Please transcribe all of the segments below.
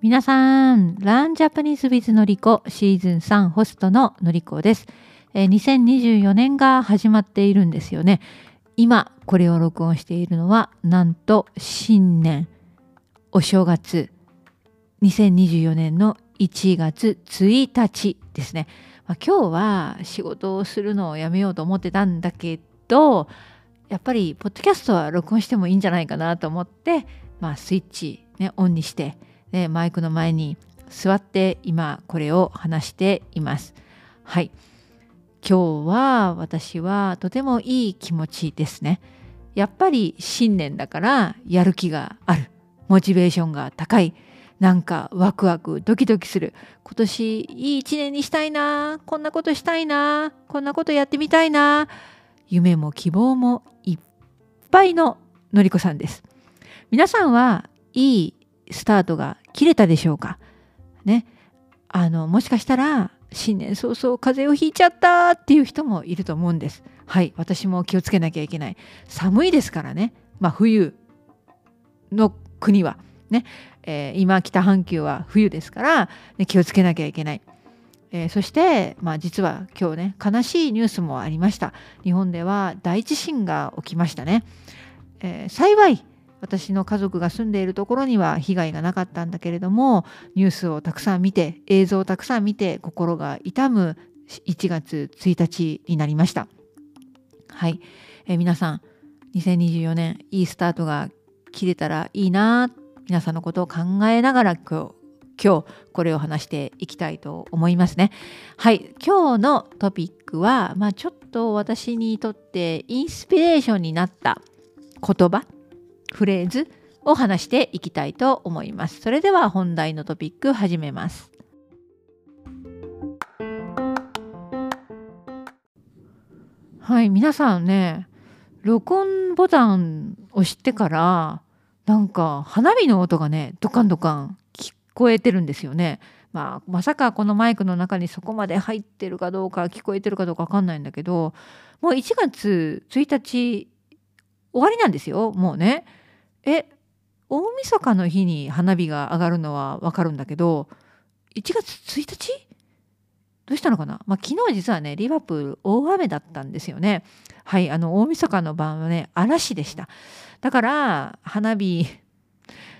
皆さん、ランジャパニーズウィズのりこシーズン3ホストののりこです、えー。2024年が始まっているんですよね。今これを録音しているのはなんと新年お正月2024年の1月1日ですね。まあ、今日は仕事をするのをやめようと思ってたんだけどやっぱりポッドキャストは録音してもいいんじゃないかなと思って、まあ、スイッチ、ね、オンにしてでマイクの前に座って今これを話しています。はい。今日は私はとてもいい気持ちですね。やっぱり新年だからやる気がある。モチベーションが高い。なんかワクワクドキドキする。今年いい一年にしたいな。こんなことしたいな。こんなことやってみたいな。夢も希望もいっぱいののりこさんです。皆さんはいいスタートが切れたでしょうか？ね。あのもしかしたら新年早々風邪をひいちゃったっていう人もいると思うんです。はい。私も気をつけなきゃいけない。寒いですからね。まあ冬の国は。ね、えー、今北半球は冬ですから、ね、気をつけなきゃいけない、えー、そして、まあ、実は今日ね悲しいニュースもありました。日本では大地震が起きましたね、えー、幸い私の家族が住んでいるところには被害がなかったんだけれどもニュースをたくさん見て映像をたくさん見て心が痛む1月1日になりました。はい、えー、皆さん2024年いいスタートが切れたらいいな皆さんのことを考えながら今日今日これを話していきたいと思いますね。はい、今日のトピックは、まあ、ちょっと私にとってインスピレーションになった言葉フレーズを話していきたいと思います。それでは本題のトピック始めます。はい、皆さんね、録音ボタンを押してからなんか花火の音がねドカンドカン聞こえてるんですよね。まあ、まさかこのマイクの中にそこまで入ってるかどうか聞こえてるかどうか分かんないんだけどもう1月1日終わりなんですよもうね。え大晦日の日に花火が上がるのは分かるんだけど1月1日？どうしたのかな、まあ、昨日実はねリバプール大雨だったんですよね。はいあの大晦日の晩はね嵐でした。だから花火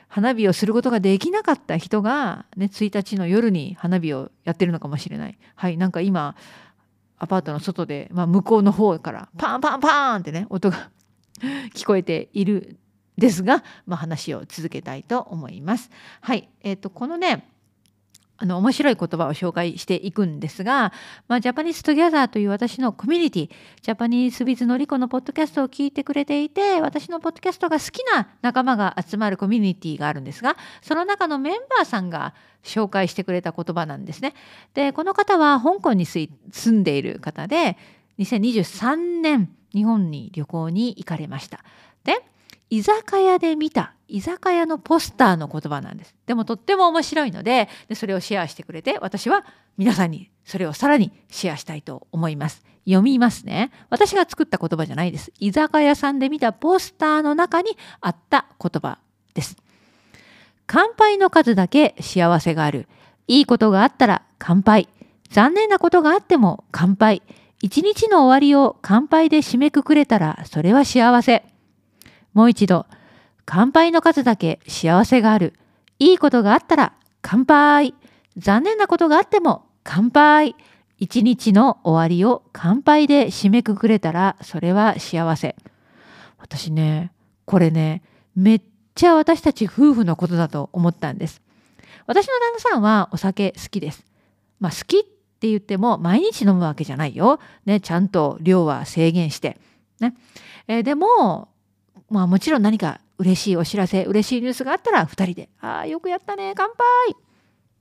花火をすることができなかった人が、ね、1日の夜に花火をやってるのかもしれない。はいなんか今アパートの外で、まあ、向こうの方からパンパンパンってね音が 聞こえているですが、まあ、話を続けたいと思います。はい、えーと、このねあの面白い言葉を紹介していくんですが、まあ、 Japanese Together という私のコミュニティ Japanese with のりこのポッドキャストを聞いてくれていて私のポッドキャストが好きな仲間が集まるコミュニティがあるんですがその中のメンバーさんが紹介してくれた言葉なんですね。でこの方は香港に住んでいる方で2023年日本に旅行に行かれました。で居酒屋で見た居酒屋のポスターの言葉なんです。でもとっても面白いのででそれをシェアしてくれて私は皆さんにそれをさらにシェアしたいと思います。読みますね。私が作った言葉じゃないです。居酒屋さんで見たポスターの中にあった言葉です。乾杯の数だけ幸せがある。いいことがあったら乾杯。残念なことがあっても乾杯。一日の終わりを乾杯で締めくくれたらそれは幸せ。もう一度、乾杯の数だけ幸せがある。いいことがあったら乾杯。残念なことがあっても乾杯。一日の終わりを乾杯で締めくくれたらそれは幸せ。私ね、これね、めっちゃ私たち夫婦のことだと思ったんです。私の旦那さんはお酒好きです。まあ好きって言っても毎日飲むわけじゃないよ。ね、ちゃんと量は制限して。ね。えー、でも、まあもちろん何か嬉しいお知らせ嬉しいニュースがあったら2人で「ああよくやったね乾杯!」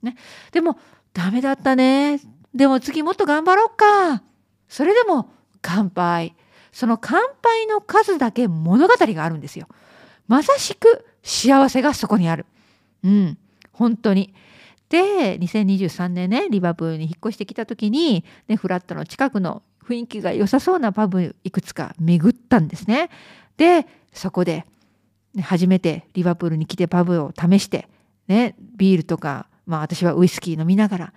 ね、でも「ダメだったねでも次もっと頑張ろうか」それでも乾杯その乾杯の数だけ物語があるんですよ。まさしく幸せがそこにある。うん、本当に。で2023年ねリバプールに引っ越してきた時に、ね、フラットの近くの雰囲気が良さそうなパブいくつか巡ったんですね。でそこで、初めてリバプールに来てパブを試して、ね、ビールとか、まあ、私はウイスキー飲みながら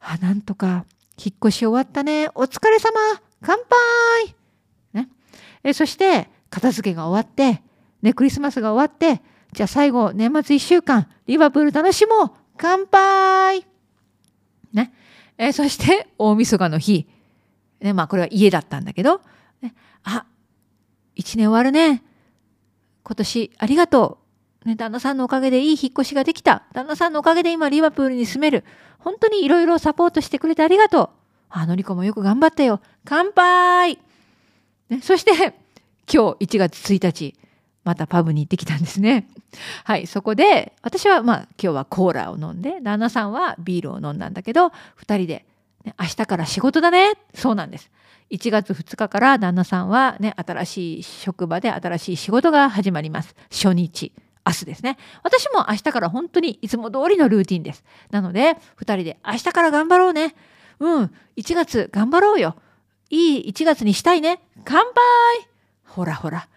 あなんとか引っ越し終わったね。お疲れ様。乾杯、ね、えそして片付けが終わって、ね、クリスマスが終わってじゃあ最後年末1週間リバプール楽しもう。乾杯。ね。えそして大晦日の日、ね、まあこれは家だったんだけど、ね、あ1年終わるね。今年ありがとう、ね、旦那さんのおかげでいい引っ越しができた。旦那さんのおかげで今リバプールに住める。本当にいろいろサポートしてくれてありがとう。あのりこもよく頑張ったよ。乾杯、ね、そして今日1月1日またパブに行ってきたんですね。はい、そこで私はまあ今日はコーラを飲んで旦那さんはビールを飲んだんだけど2人で、ね、明日から仕事だねそうなんです。1月2日から旦那さんはね新しい職場で新しい仕事が始まります。初日明日ですね。私も明日から本当にいつも通りのルーティンです。なので2人で明日から頑張ろうね。うん、1月頑張ろうよ。いい1月にしたいね。乾杯ほらほら。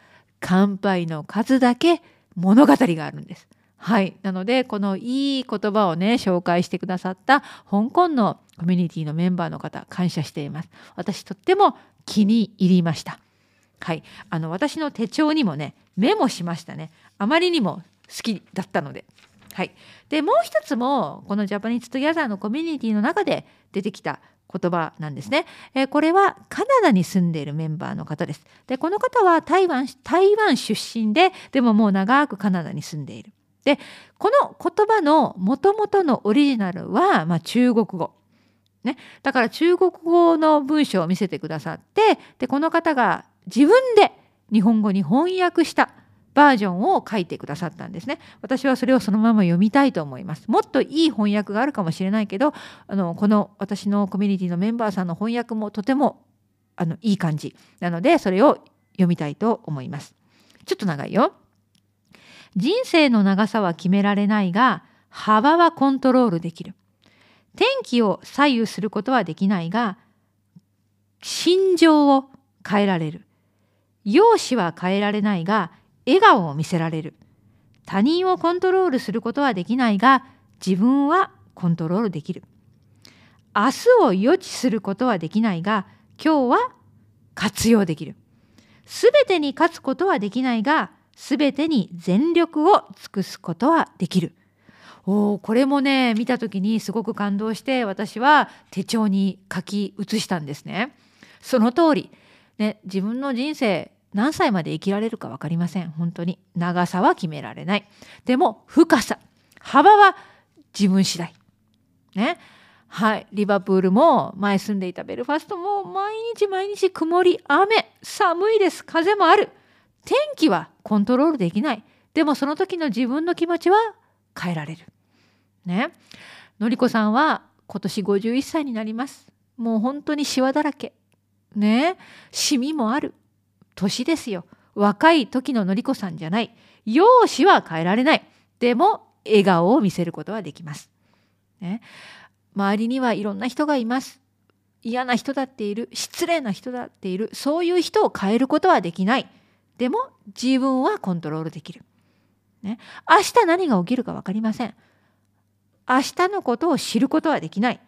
乾杯の数だけ物語があるんです。はい。なので、このいい言葉をね、紹介してくださった香港のコミュニティのメンバーの方、感謝しています。私、とっても気に入りました。はい。あの、私の手帳にもね、メモしましたね。あまりにも好きだったので。はい。で、もう一つも、この Japanese Together のコミュニティの中で出てきた言葉なんですね、えー、これはカナダに住んでいるメンバーの方です。でこの方は台湾台湾出身ででももう長くカナダに住んでいる。でこの言葉のもともとのオリジナルは、まあ、中国語。ね、だから中国語の文章を見せてくださってでこの方が自分で日本語に翻訳したバージョンを書いてくださったんですね。私はそれをそのまま読みたいと思います。もっといい翻訳があるかもしれないけど、あのこの私のコミュニティのメンバーさんの翻訳もとてもあのいい感じなので、それを読みたいと思います。ちょっと長いよ。人生の長さは決められないが、幅はコントロールできる。天気を左右することはできないが、心情を変えられる。容姿は変えられないが、笑顔を見せられる他人をコントロールすることはできないが自分はコントロールできる明日を予知することはできないが今日は活用できるすべてに勝つことはできないがすべてに全力を尽くすことはできる。おこれもね見た時にすごく感動して私は手帳に書き写したんですね。その通り、ね、自分の人生何歳まで生きられるか分かりません。本当に。長さは決められない。でも深さ。幅は自分次第。ね。はい。リバプールも前住んでいたベルファストも毎日毎日曇り雨寒いです。風もある。天気はコントロールできないでもその時の自分の気持ちは変えられるねのりこさんは今年51歳になりますもう本当にシワだらけねシミもある年ですよ。若い時ののりこさんじゃない。容姿は変えられない。でも、笑顔を見せることはできます。ね、周りにはいろんな人がいます。嫌な人だっている。失礼な人だっている。そういう人を変えることはできない。でも、自分はコントロールできる。ね、明日何が起きるか分かりません。明日のことを知ることはできない。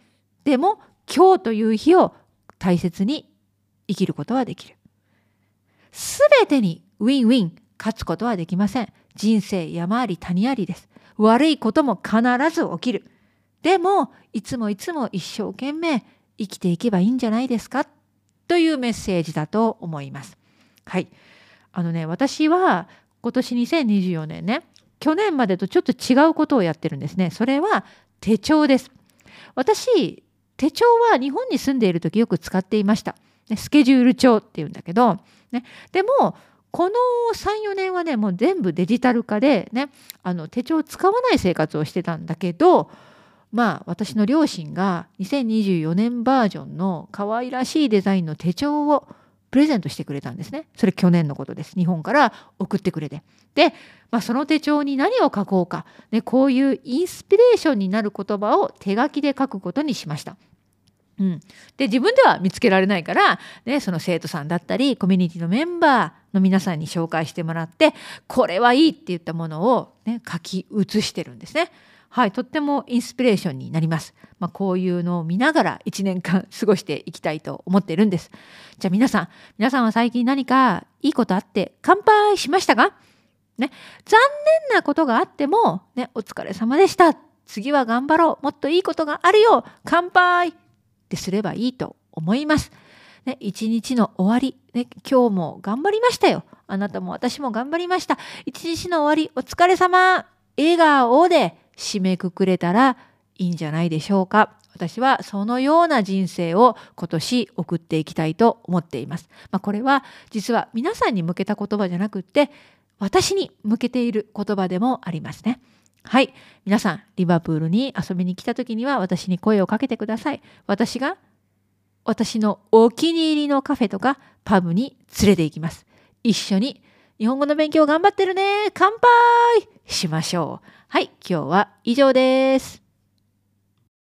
でも、今日という日を大切に生きることはできる。すべてにウィンウィン勝つことはできません。人生山あり谷ありです。悪いことも必ず起きる。でも、いつもいつも一生懸命生きていけばいいんじゃないですか？というメッセージだと思います。はい。あのね、私は今年2024年ね、去年までとちょっと違うことをやってるんですね。それは手帳です。私、手帳は日本に住んでいる時よく使っていました。スケジュール帳っていうんだけど、ね、でもこの34年はねもう全部デジタル化でねあの手帳を使わない生活をしてたんだけどまあ私の両親が2024年バージョンの可愛らしいデザインの手帳をプレゼントしてくれたんですね。それ去年のことです。日本から送ってくれて。で、まあ、その手帳に何を書こうか、ね、こういうインスピレーションになる言葉を手書きで書くことにしました。うん、で自分では見つけられないから、ね、その生徒さんだったりコミュニティのメンバーの皆さんに紹介してもらってこれはいいって言ったものを、ね、書き写してるんですね。はい、とってもインスピレーションになります。まあ、こういうのを見ながら1年間 過ごしていきたいと思っているんです。じゃあ皆さん、皆さんは最近何かいいことあって乾杯しましたか？ね、残念なことがあっても、ね、お疲れ様でした。次は頑張ろう。もっといいことがあるよ。乾杯ってすればいいと思います。ね、一日の終わり、ね、今日も頑張りましたよ。あなたも私も頑張りました。一日の終わり、お疲れ様。笑顔で締めくくれたらいいんじゃないでしょうか。私はそのような人生を今年送っていきたいと思っています。まあ、これは実は皆さんに向けた言葉じゃなくって私に向けている言葉でもありますね。はい。皆さん、リバプールに遊びに来た時には私に声をかけてください。私が私のお気に入りのカフェとかパブに連れて行きます。一緒に日本語の勉強頑張ってるね乾杯しましょう。はい、今日は以上です。